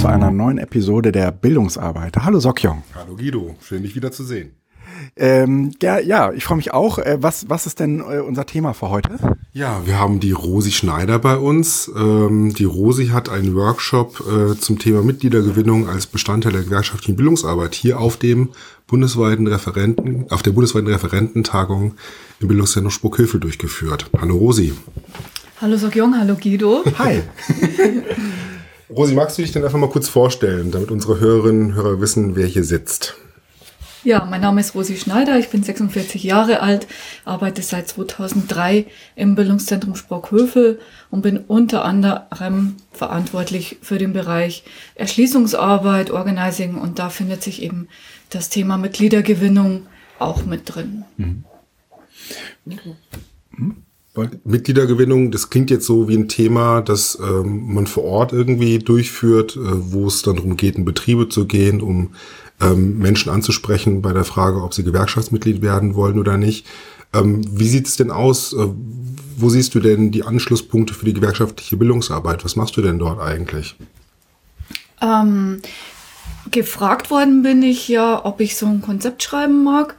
zu einer neuen Episode der Bildungsarbeit. Hallo Sokjong. Hallo Guido, schön dich wieder zu sehen. Ähm, ja, ja, ich freue mich auch. Äh, was, was ist denn äh, unser Thema für heute? Ja, wir haben die Rosi Schneider bei uns. Ähm, die Rosi hat einen Workshop äh, zum Thema Mitgliedergewinnung als Bestandteil der gewerkschaftlichen Bildungsarbeit hier auf dem bundesweiten Referenten, auf der bundesweiten Referententagung im Bildungszentrum Spuckhövel durchgeführt. Hallo Rosi. Hallo Sokyong, hallo Guido. Hi. Rosi, magst du dich denn einfach mal kurz vorstellen, damit unsere Hörerinnen und Hörer wissen, wer hier sitzt? Ja, mein Name ist Rosi Schneider, ich bin 46 Jahre alt, arbeite seit 2003 im Bildungszentrum Sprockhövel und bin unter anderem verantwortlich für den Bereich Erschließungsarbeit, Organizing und da findet sich eben das Thema Mitgliedergewinnung auch mit drin. Mhm. Mhm. Mitgliedergewinnung, das klingt jetzt so wie ein Thema, das ähm, man vor Ort irgendwie durchführt, äh, wo es dann darum geht, in Betriebe zu gehen, um ähm, Menschen anzusprechen bei der Frage, ob sie Gewerkschaftsmitglied werden wollen oder nicht. Ähm, wie sieht es denn aus? Äh, wo siehst du denn die Anschlusspunkte für die gewerkschaftliche Bildungsarbeit? Was machst du denn dort eigentlich? Ähm, gefragt worden bin ich ja, ob ich so ein Konzept schreiben mag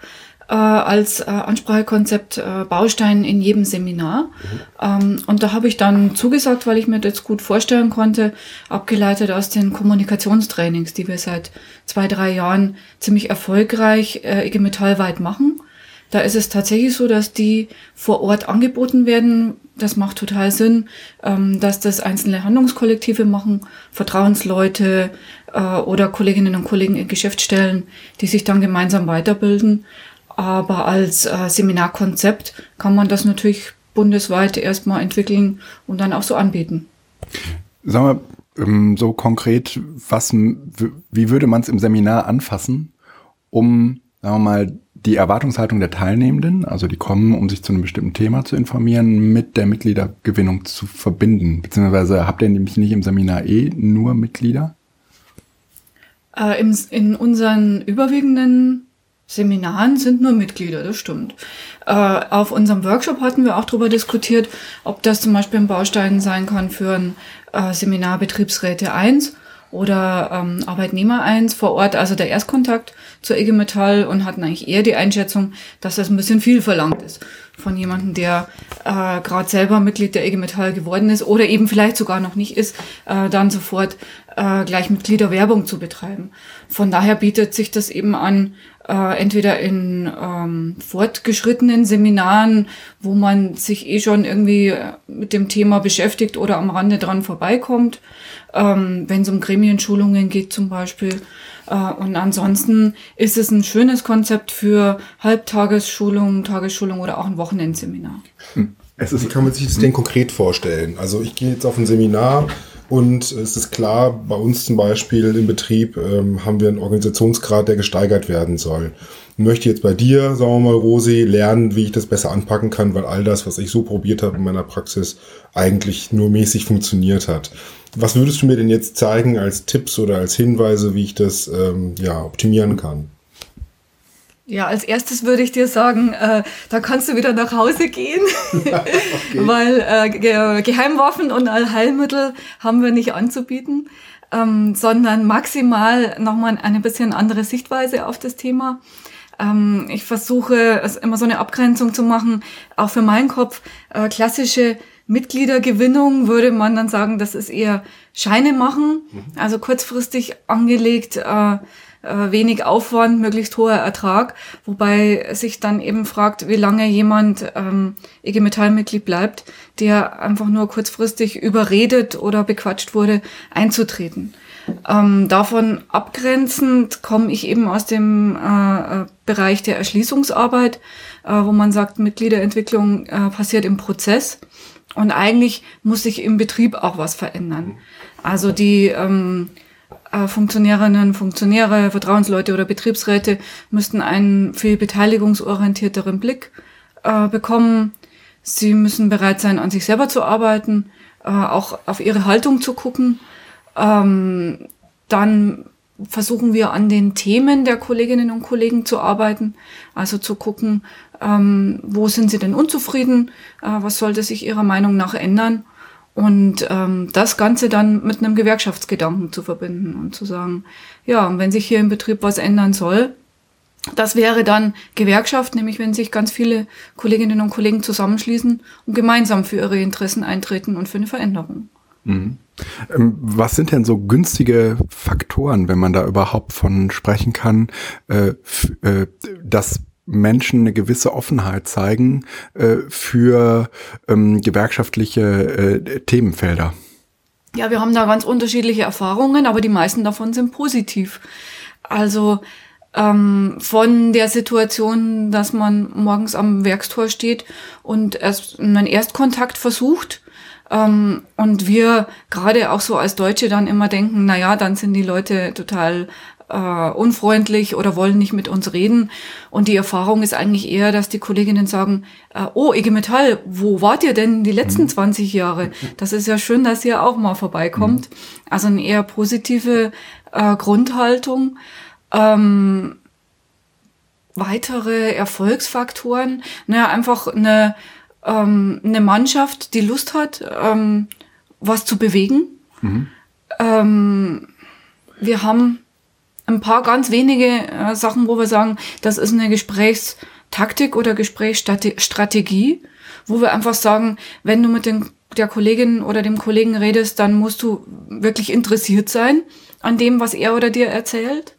äh, als äh, Ansprachekonzept äh, Baustein in jedem Seminar. Mhm. Ähm, und da habe ich dann zugesagt, weil ich mir das gut vorstellen konnte, abgeleitet aus den Kommunikationstrainings, die wir seit zwei, drei Jahren ziemlich erfolgreich äh, IG Metall weit machen. Da ist es tatsächlich so, dass die vor Ort angeboten werden. Das macht total Sinn, ähm, dass das einzelne Handlungskollektive machen, Vertrauensleute äh, oder Kolleginnen und Kollegen in Geschäftsstellen, die sich dann gemeinsam weiterbilden. Aber als äh, Seminarkonzept kann man das natürlich bundesweit erstmal entwickeln und dann auch so anbieten. Sagen wir ähm, so konkret, was, wie würde man es im Seminar anfassen, um, sagen wir mal, die Erwartungshaltung der Teilnehmenden, also die kommen, um sich zu einem bestimmten Thema zu informieren, mit der Mitgliedergewinnung zu verbinden? Beziehungsweise habt ihr nämlich nicht im Seminar eh nur Mitglieder? Äh, im, in unseren überwiegenden Seminaren sind nur Mitglieder, das stimmt. Äh, auf unserem Workshop hatten wir auch darüber diskutiert, ob das zum Beispiel ein Baustein sein kann für ein äh, Seminar Betriebsräte 1 oder ähm, Arbeitnehmer 1 vor Ort, also der Erstkontakt zur IG Metall und hatten eigentlich eher die Einschätzung, dass das ein bisschen viel verlangt ist von jemandem, der äh, gerade selber Mitglied der IG Metall geworden ist oder eben vielleicht sogar noch nicht ist, äh, dann sofort äh, gleich Mitgliederwerbung zu betreiben. Von daher bietet sich das eben an, äh, entweder in ähm, fortgeschrittenen Seminaren, wo man sich eh schon irgendwie äh, mit dem Thema beschäftigt oder am Rande dran vorbeikommt, ähm, wenn es um Gremienschulungen geht zum Beispiel. Äh, und ansonsten ist es ein schönes Konzept für Halbtagesschulungen, Tagesschulungen oder auch ein Wochenendseminar. Hm. Es ist, Wie kann man sich das denn konkret vorstellen? Also ich gehe jetzt auf ein Seminar und es ist klar, bei uns zum Beispiel im Betrieb ähm, haben wir einen Organisationsgrad, der gesteigert werden soll. Ich möchte jetzt bei dir, sagen wir mal, Rosi, lernen, wie ich das besser anpacken kann, weil all das, was ich so probiert habe in meiner Praxis, eigentlich nur mäßig funktioniert hat. Was würdest du mir denn jetzt zeigen als Tipps oder als Hinweise, wie ich das ähm, ja, optimieren kann? Ja, als erstes würde ich dir sagen, äh, da kannst du wieder nach Hause gehen, okay. weil äh, Ge Geheimwaffen und Allheilmittel haben wir nicht anzubieten, ähm, sondern maximal nochmal eine bisschen andere Sichtweise auf das Thema. Ähm, ich versuche es immer so eine Abgrenzung zu machen, auch für meinen Kopf. Äh, klassische Mitgliedergewinnung würde man dann sagen, das ist eher Scheine machen, mhm. also kurzfristig angelegt. Äh, äh, wenig Aufwand, möglichst hoher Ertrag, wobei sich dann eben fragt, wie lange jemand ähm, IG Metall-Mitglied bleibt, der einfach nur kurzfristig überredet oder bequatscht wurde, einzutreten. Ähm, davon abgrenzend komme ich eben aus dem äh, äh, Bereich der Erschließungsarbeit, äh, wo man sagt, Mitgliederentwicklung äh, passiert im Prozess. Und eigentlich muss sich im Betrieb auch was verändern. Also die ähm, äh, Funktionärinnen, Funktionäre, Vertrauensleute oder Betriebsräte müssten einen viel beteiligungsorientierteren Blick äh, bekommen. Sie müssen bereit sein, an sich selber zu arbeiten, äh, auch auf ihre Haltung zu gucken. Ähm, dann versuchen wir an den Themen der Kolleginnen und Kollegen zu arbeiten, also zu gucken, ähm, wo sind sie denn unzufrieden, äh, was sollte sich ihrer Meinung nach ändern Und ähm, das Ganze dann mit einem Gewerkschaftsgedanken zu verbinden und zu sagen, ja, wenn sich hier im Betrieb was ändern soll, das wäre dann Gewerkschaft, nämlich wenn sich ganz viele Kolleginnen und Kollegen zusammenschließen und gemeinsam für ihre Interessen eintreten und für eine Veränderung. Mhm. Ähm, was sind denn so günstige Faktoren, wenn man da überhaupt von sprechen kann, äh, äh, dass Menschen eine gewisse Offenheit zeigen äh, für ähm, gewerkschaftliche äh, Themenfelder? Ja, wir haben da ganz unterschiedliche Erfahrungen, aber die meisten davon sind positiv. Also ähm, von der Situation, dass man morgens am Werkstor steht und erst einen Erstkontakt versucht. Ähm, und wir gerade auch so als Deutsche dann immer denken, na ja, dann sind die Leute total äh, unfreundlich oder wollen nicht mit uns reden. Und die Erfahrung ist eigentlich eher, dass die Kolleginnen sagen, äh, oh, IG Metall, wo wart ihr denn die letzten 20 mhm. Jahre? Das ist ja schön, dass ihr auch mal vorbeikommt. Mhm. Also eine eher positive äh, Grundhaltung. Ähm, weitere Erfolgsfaktoren, naja, einfach eine, ähm, eine Mannschaft, die Lust hat, ähm, was zu bewegen. Mhm. Ähm, wir haben ein paar ganz wenige äh, Sachen, wo wir sagen, das ist eine Gesprächstaktik oder Gesprächsstrategie, wo wir einfach sagen, wenn du mit den, der Kollegin oder dem Kollegen redest, dann musst du wirklich interessiert sein an dem, was er oder dir erzählt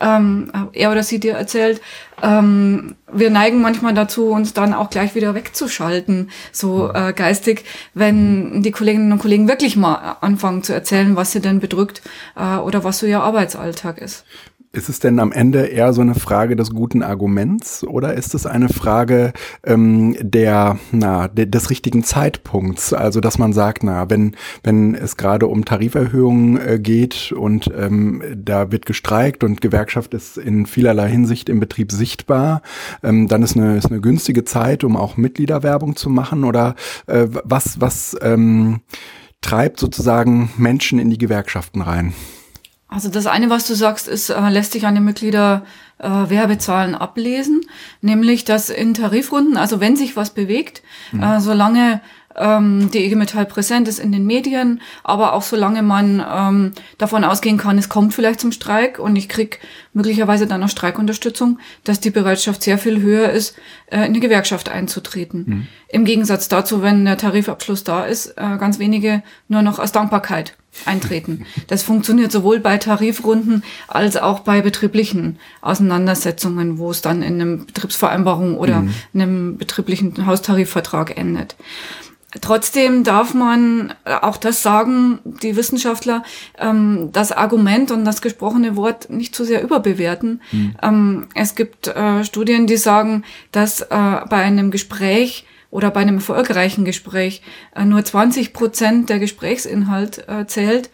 ähm, er oder sie dir erzählt. Ähm, wir neigen manchmal dazu, uns dann auch gleich wieder wegzuschalten, so äh, geistig, wenn die Kolleginnen und Kollegen wirklich mal anfangen zu erzählen, was sie denn bedrückt äh, oder was so ihr Arbeitsalltag ist. Ist es denn am Ende eher so eine Frage des guten Arguments oder ist es eine Frage ähm, der, na, de, des richtigen Zeitpunkts? Also, dass man sagt, na, wenn, wenn es gerade um Tariferhöhungen äh, geht und ähm, da wird gestreikt und Gewerkschaft ist in vielerlei Hinsicht im Betrieb sichtbar, ähm, dann ist eine, ist eine günstige Zeit, um auch Mitgliederwerbung zu machen oder äh, was, was ähm, treibt sozusagen Menschen in die Gewerkschaften rein? Also das eine, was du sagst, ist, äh, lässt sich an den Mitglieder äh, Werbezahlen ablesen, nämlich dass in Tarifrunden, also wenn sich was bewegt, mhm. äh, solange ähm, die IG Metall präsent ist in den Medien, aber auch solange man ähm, davon ausgehen kann, es kommt vielleicht zum Streik und ich krieg möglicherweise dann noch Streikunterstützung, dass die Bereitschaft sehr viel höher ist, äh, in eine Gewerkschaft einzutreten. Mhm. Im Gegensatz dazu, wenn der Tarifabschluss da ist, äh, ganz wenige nur noch aus Dankbarkeit eintreten. Das funktioniert sowohl bei Tarifrunden als auch bei betrieblichen Auseinandersetzungen, wo es dann in einem Betriebsvereinbarung oder mhm. einem betrieblichen Haustarifvertrag endet. Trotzdem darf man auch das sagen, die Wissenschaftler, ähm, das Argument und das gesprochene Wort nicht zu sehr überbewerten. Mhm. Ähm, es gibt äh, Studien, die sagen, dass äh, bei einem Gespräch oder bei einem erfolgreichen Gespräch äh, nur 20 Prozent der Gesprächsinhalt äh, zählt.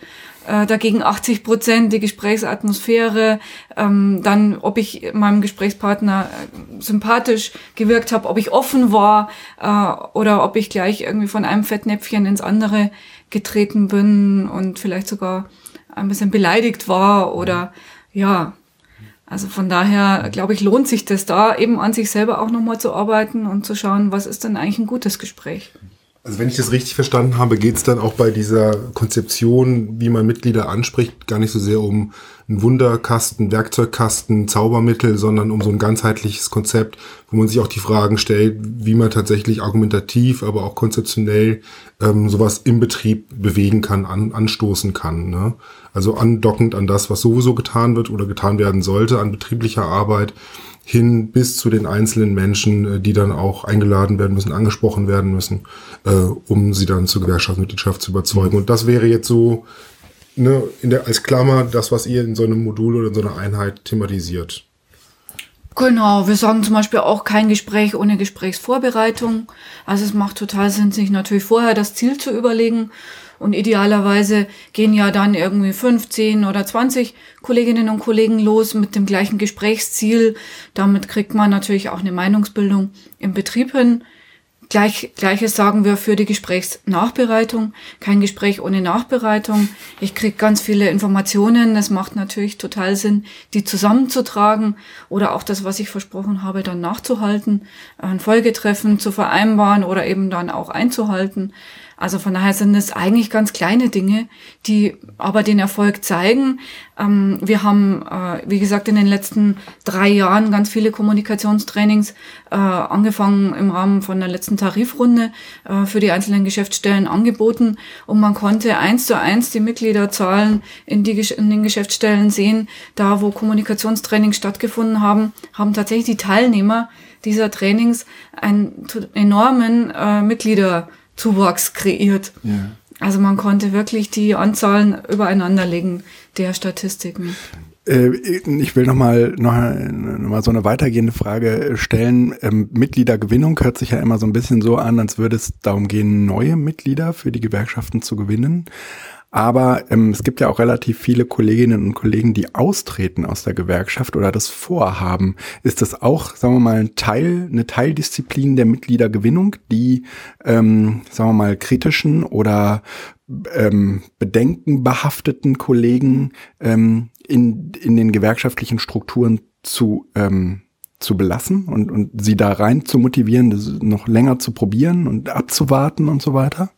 Äh, dagegen 80 Prozent die Gesprächsatmosphäre, ähm, dann ob ich meinem Gesprächspartner äh, sympathisch gewirkt habe, ob ich offen war äh, oder ob ich gleich irgendwie von einem Fettnäpfchen ins andere getreten bin und vielleicht sogar ein bisschen beleidigt war oder ja, also von daher, glaube ich, lohnt sich das da eben an sich selber auch nochmal zu arbeiten und zu schauen, was ist denn eigentlich ein gutes Gespräch. Also wenn ich das richtig verstanden habe, geht es dann auch bei dieser Konzeption, wie man Mitglieder anspricht, gar nicht so sehr um einen Wunderkasten, Werkzeugkasten, Zaubermittel, sondern um so ein ganzheitliches Konzept, wo man sich auch die Fragen stellt, wie man tatsächlich argumentativ, aber auch konzeptionell ähm, sowas im Betrieb bewegen kann, an, anstoßen kann. Ne? Also andockend an das, was sowieso getan wird oder getan werden sollte an betrieblicher Arbeit hin bis zu den einzelnen Menschen, äh, die dann auch eingeladen werden müssen, angesprochen werden müssen, äh, um sie dann zur Gewerkschaftsmitgliedschaft zu überzeugen. Und das wäre jetzt so ne, in der, als Klammer das, was ihr in so einem Modul oder in so einer Einheit thematisiert. Genau, wir sagen zum Beispiel auch kein Gespräch ohne Gesprächsvorbereitung. Also es macht total Sinn, sich natürlich vorher das Ziel zu überlegen und idealerweise gehen ja dann irgendwie 15 oder 20 Kolleginnen und Kollegen los mit dem gleichen Gesprächsziel. Damit kriegt man natürlich auch eine Meinungsbildung im Betrieb hin. Gleich, Gleiches sagen wir für die Gesprächsnachbereitung. Kein Gespräch ohne Nachbereitung. Ich kriege ganz viele Informationen. Es macht natürlich total Sinn, die zusammenzutragen oder auch das, was ich versprochen habe, dann nachzuhalten, ein Folgetreffen zu vereinbaren oder eben dann auch einzuhalten. Also von daher sind es eigentlich ganz kleine Dinge, die aber den Erfolg zeigen. Ähm, wir haben, äh, wie gesagt, in den letzten drei Jahren ganz viele Kommunikationstrainings äh, angefangen im Rahmen von der letzten Tarifrunde äh, für die einzelnen Geschäftsstellen angeboten und man konnte eins zu eins die Mitgliederzahlen in, die, in den Geschäftsstellen sehen. Da, wo Kommunikationstrainings stattgefunden haben, haben tatsächlich die Teilnehmer dieser Trainings einen enormen äh, Mitglieder Zuwachs kreiert. Ja. Also man konnte wirklich die Anzahlen übereinander legen der Statistiken. Äh, ich will nochmal noch mal so eine weitergehende Frage stellen. Ähm, Mitgliedergewinnung hört sich ja immer so ein bisschen so an, als würde es darum gehen, neue Mitglieder für die Gewerkschaften zu gewinnen. Aber ähm, es gibt ja auch relativ viele Kolleginnen und Kollegen, die austreten aus der Gewerkschaft oder das vorhaben. Ist das auch, sagen wir mal, ein Teil, eine Teildisziplin der Mitgliedergewinnung, die, ähm, sagen wir mal, kritischen oder ähm, bedenkenbehafteten Kollegen ähm, in, in den gewerkschaftlichen Strukturen zu ähm, zu belassen und, und sie da rein zu motivieren, das noch länger zu probieren und abzuwarten und so weiter?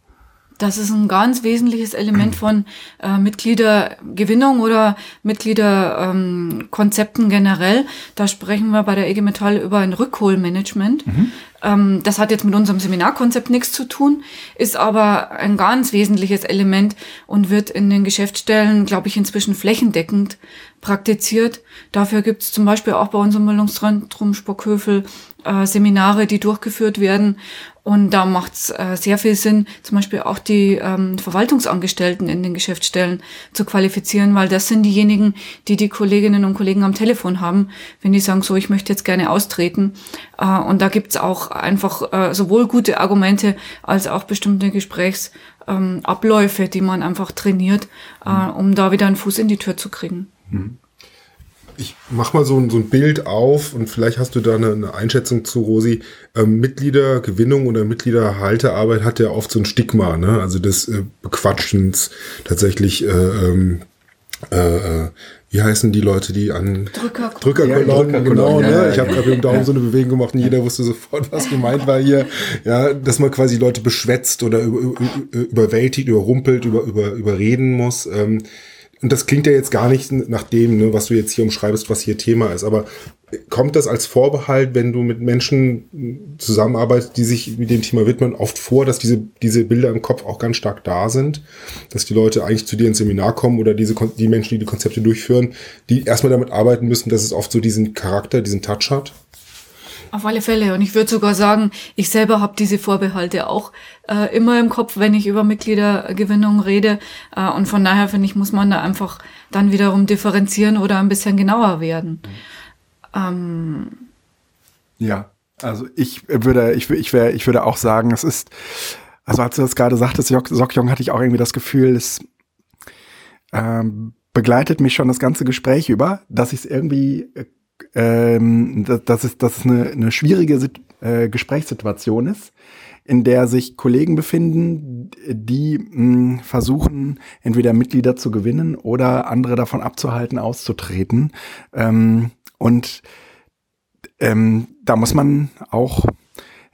Das ist ein ganz wesentliches Element von äh, Mitgliedergewinnung oder Mitgliederkonzepten ähm, generell. Da sprechen wir bei der EG Metall über ein Rückholmanagement. Mhm. Ähm, das hat jetzt mit unserem Seminarkonzept nichts zu tun, ist aber ein ganz wesentliches Element und wird in den Geschäftsstellen, glaube ich, inzwischen flächendeckend praktiziert. Dafür gibt es zum Beispiel auch bei unserem Bildungszentrum Spockhövel äh, Seminare, die durchgeführt werden. Und da macht es äh, sehr viel Sinn, zum Beispiel auch die ähm, Verwaltungsangestellten in den Geschäftsstellen zu qualifizieren, weil das sind diejenigen, die die Kolleginnen und Kollegen am Telefon haben, wenn die sagen, so, ich möchte jetzt gerne austreten. Äh, und da gibt's auch einfach äh, sowohl gute Argumente als auch bestimmte Gesprächsabläufe, ähm, die man einfach trainiert, äh, um da wieder einen Fuß in die Tür zu kriegen. Mhm ich mach mal so ein, so ein Bild auf und vielleicht hast du da eine, eine Einschätzung zu, Rosi. Ähm, Mitgliedergewinnung oder Mitgliederhaltearbeit hat ja oft so ein Stigma, ne? Also des äh, Bequatschens, tatsächlich, äh, ähm, äh, äh, wie heißen die Leute, die an Drücker Drückerkolonnen, ja, Drücker genau, ne? Ich habe gerade mit dem Daumen so eine Bewegung gemacht und jeder wusste sofort, was gemeint war hier. Ja, dass man quasi Leute beschwätzt oder über, über, überwältigt, überrumpelt, über, über, überreden muss. Ähm, und das klingt ja jetzt gar nicht nach dem, ne, was du jetzt hier umschreibst, was hier Thema ist, aber kommt das als Vorbehalt, wenn du mit Menschen zusammenarbeitest, die sich mit dem Thema widmen, oft vor, dass diese, diese Bilder im Kopf auch ganz stark da sind, dass die Leute eigentlich zu dir ins Seminar kommen oder diese, die Menschen, die die Konzepte durchführen, die erstmal damit arbeiten müssen, dass es oft so diesen Charakter, diesen Touch hat? Auf alle Fälle. Und ich würde sogar sagen, ich selber habe diese Vorbehalte auch äh, immer im Kopf, wenn ich über Mitgliedergewinnung rede. Äh, und von daher finde ich, muss man da einfach dann wiederum differenzieren oder ein bisschen genauer werden. Ähm, ja, also ich würde, ich, ich, wär, ich würde auch sagen, es ist, also als du das gerade sagtest, Sokjong, hatte ich auch irgendwie das Gefühl, es ähm, begleitet mich schon das ganze Gespräch über, dass ich es irgendwie äh, ähm, dass, es, dass es eine, eine schwierige Sit äh, Gesprächssituation ist, in der sich Kollegen befinden, die mh, versuchen, entweder Mitglieder zu gewinnen oder andere davon abzuhalten, auszutreten. Ähm, und ähm, da muss man auch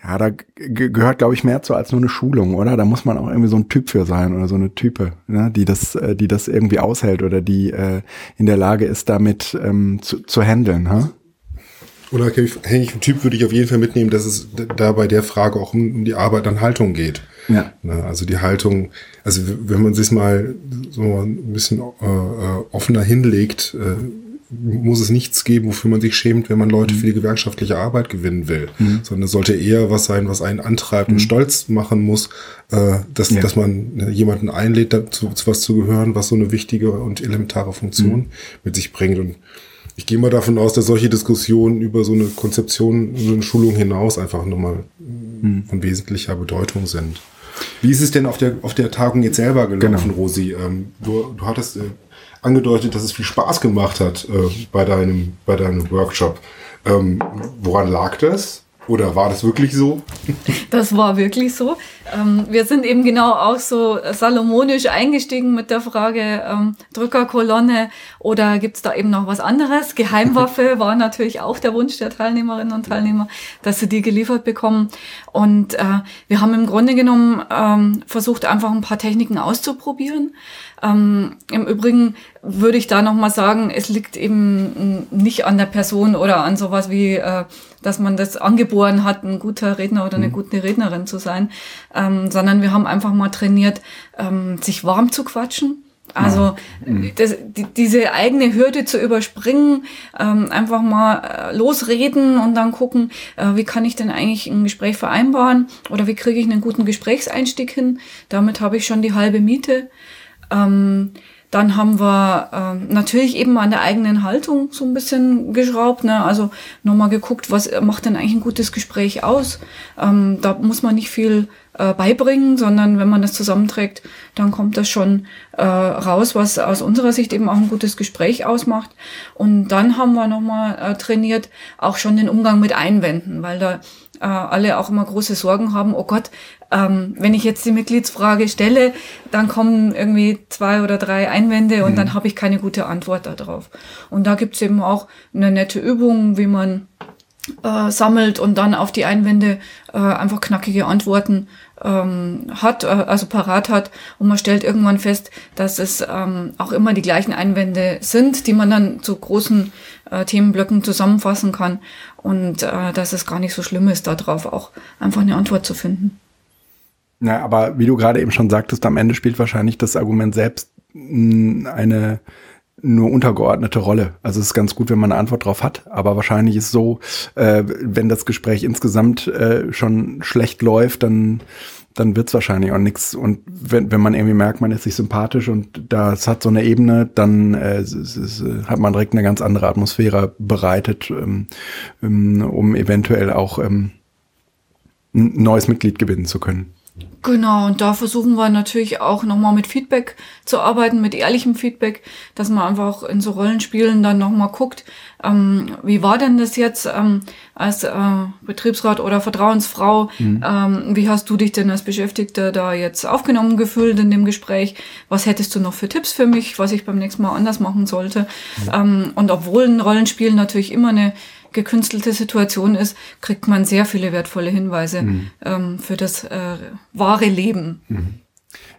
ja, da gehört, glaube ich, mehr zu als nur eine Schulung, oder? Da muss man auch irgendwie so ein Typ für sein oder so eine Type, ne? die das, äh, die das irgendwie aushält oder die äh, in der Lage ist, damit ähm, zu, zu handeln. Ha? Unabhängig vom Typ würde ich auf jeden Fall mitnehmen, dass es da bei der Frage auch um, um die Arbeit an Haltung geht. Ja. Ne? Also die Haltung, also wenn man sich mal so ein bisschen äh, äh offener hinlegt, äh, muss es nichts geben, wofür man sich schämt, wenn man Leute mhm. für die gewerkschaftliche Arbeit gewinnen will, mhm. sondern es sollte eher was sein, was einen antreibt mhm. und stolz machen muss, äh, dass, ja. dass man äh, jemanden einlädt, dazu, zu was zu gehören, was so eine wichtige und elementare Funktion mhm. mit sich bringt. Und ich gehe mal davon aus, dass solche Diskussionen über so eine Konzeption, so eine Schulung hinaus einfach nochmal mhm. von wesentlicher Bedeutung sind. Wie ist es denn auf der, auf der Tagung jetzt selber gelaufen, genau. Rosi? Ähm, du, du hattest äh, angedeutet, dass es viel Spaß gemacht hat äh, bei, deinem, bei deinem Workshop. Ähm, woran lag das? Oder war das wirklich so? Das war wirklich so. Ähm, wir sind eben genau auch so salomonisch eingestiegen mit der Frage ähm, Drückerkolonne oder gibt's da eben noch was anderes? Geheimwaffe war natürlich auch der Wunsch der Teilnehmerinnen und Teilnehmer, dass sie die geliefert bekommen. Und äh, wir haben im Grunde genommen ähm, versucht, einfach ein paar Techniken auszuprobieren. Ähm, Im Übrigen würde ich da nochmal sagen, es liegt eben nicht an der Person oder an sowas wie, äh, dass man das angeboren hat, ein guter Redner oder eine mhm. gute Rednerin zu sein, ähm, sondern wir haben einfach mal trainiert, ähm, sich warm zu quatschen. Also mhm. das, die, diese eigene Hürde zu überspringen, ähm, einfach mal äh, losreden und dann gucken, äh, wie kann ich denn eigentlich ein Gespräch vereinbaren oder wie kriege ich einen guten Gesprächseinstieg hin. Damit habe ich schon die halbe Miete. Ähm, dann haben wir ähm, natürlich eben an der eigenen Haltung so ein bisschen geschraubt. Ne? Also nochmal geguckt, was macht denn eigentlich ein gutes Gespräch aus. Ähm, da muss man nicht viel äh, beibringen, sondern wenn man das zusammenträgt, dann kommt das schon äh, raus, was aus unserer Sicht eben auch ein gutes Gespräch ausmacht. Und dann haben wir nochmal äh, trainiert, auch schon den Umgang mit Einwänden, weil da äh, alle auch immer große Sorgen haben, oh Gott, ähm, wenn ich jetzt die Mitgliedsfrage stelle, dann kommen irgendwie zwei oder drei Einwände und mhm. dann habe ich keine gute Antwort darauf. Und da gibt's eben auch eine nette Übung, wie man äh, sammelt und dann auf die Einwände äh, einfach knackige Antworten ähm, hat, äh, also parat hat. Und man stellt irgendwann fest, dass es ähm, auch immer die gleichen Einwände sind, die man dann zu großen äh, Themenblöcken zusammenfassen kann. Und äh, dass es gar nicht so schlimm ist, darauf auch einfach eine Antwort zu finden. Na, aber wie du gerade eben schon sagtest, am Ende spielt wahrscheinlich das Argument selbst eine nur untergeordnete Rolle. Also es ist ganz gut, wenn man eine Antwort drauf hat, aber wahrscheinlich ist so, äh, wenn das Gespräch insgesamt äh, schon schlecht läuft, dann dann wird's wahrscheinlich auch nichts. Und wenn, wenn man irgendwie merkt, man ist sich sympathisch und das hat so eine Ebene, dann äh, es, es, hat man direkt eine ganz andere Atmosphäre bereitet, ähm, ähm um eventuell auch ähm, ein neues Mitglied gewinnen zu können. Genau, und da versuchen wir natürlich auch nochmal mit Feedback zu arbeiten, mit ehrlichem Feedback, dass man einfach in so Rollenspielen dann nochmal guckt, ähm, wie war denn das jetzt ähm, als äh, Betriebsrat oder Vertrauensfrau? Mhm. Ähm, wie hast du dich denn als Beschäftigter da jetzt aufgenommen gefühlt in dem Gespräch? Was hättest du noch für Tipps für mich, was ich beim nächsten Mal anders machen sollte? Mhm. Und obwohl ein Rollenspiel natürlich immer eine gekünstelte Situation ist, kriegt man sehr viele wertvolle Hinweise mhm. ähm, für das äh, wahre Leben. Mhm.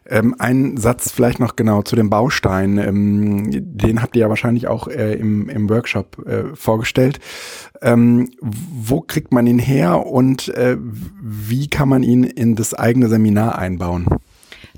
Ähm, ein Satz vielleicht noch genau zu dem Baustein. Ähm, den habt ihr ja wahrscheinlich auch äh, im, im Workshop äh, vorgestellt. Ähm, wo kriegt man ihn her und äh, wie kann man ihn in das eigene Seminar einbauen?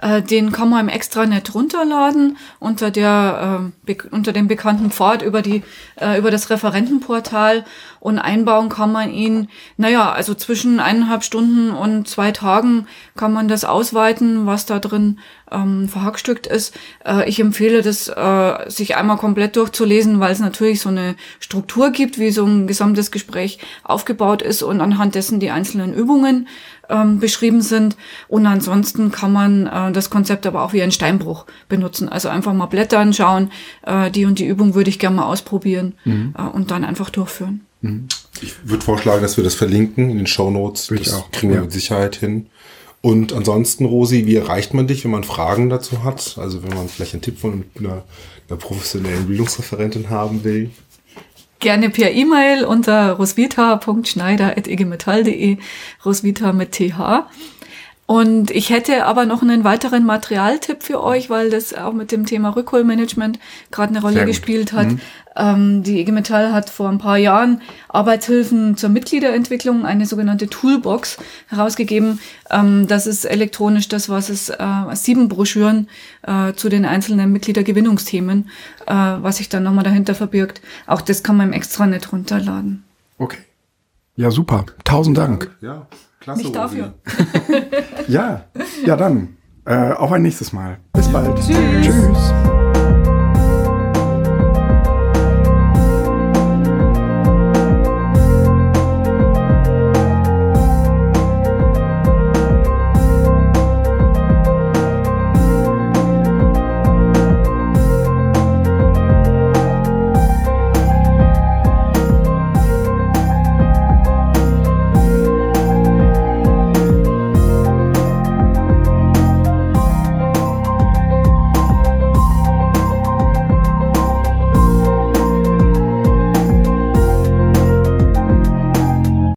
Äh, den kann man im Extranet runterladen unter der äh, unter dem bekannten Pfad über die äh, über das Referentenportal und einbauen kann man ihn. Naja, also zwischen eineinhalb Stunden und zwei Tagen kann man das ausweiten, was da drin ähm, verhackstückt ist. Äh, ich empfehle das, äh, sich einmal komplett durchzulesen, weil es natürlich so eine Struktur gibt, wie so ein gesamtes Gespräch aufgebaut ist und anhand dessen die einzelnen Übungen ähm, beschrieben sind. Und ansonsten kann man äh, das Konzept aber auch wie ein Steinbruch benutzen. Also einfach mal blättern, schauen, äh, die und die Übung würde ich gerne mal ausprobieren mhm. äh, und dann einfach durchführen. Mhm. Ich würde vorschlagen, dass wir das verlinken in den Show Notes. Das auch. kriegen wir ja. mit Sicherheit hin. Und ansonsten, Rosi, wie erreicht man dich, wenn man Fragen dazu hat? Also wenn man vielleicht einen Tipp von einer, einer professionellen Bildungsreferentin haben will? Gerne per E-Mail unter roswitha.schneider.egmetall.de, roswitha mit TH. Und ich hätte aber noch einen weiteren Materialtipp für euch, weil das auch mit dem Thema Rückholmanagement gerade eine Rolle gespielt hat. Mhm. Ähm, die IG Metall hat vor ein paar Jahren Arbeitshilfen zur Mitgliederentwicklung, eine sogenannte Toolbox, herausgegeben. Ähm, das ist elektronisch das, was es äh, sieben Broschüren äh, zu den einzelnen Mitgliedergewinnungsthemen, äh, was sich dann nochmal dahinter verbirgt. Auch das kann man im Extranet runterladen. Okay. Ja, super. Tausend Dank. Ja. Klasse. Nicht dafür. ja, ja dann. Äh, auf ein nächstes Mal. Bis bald. Tschüss. Tschüss.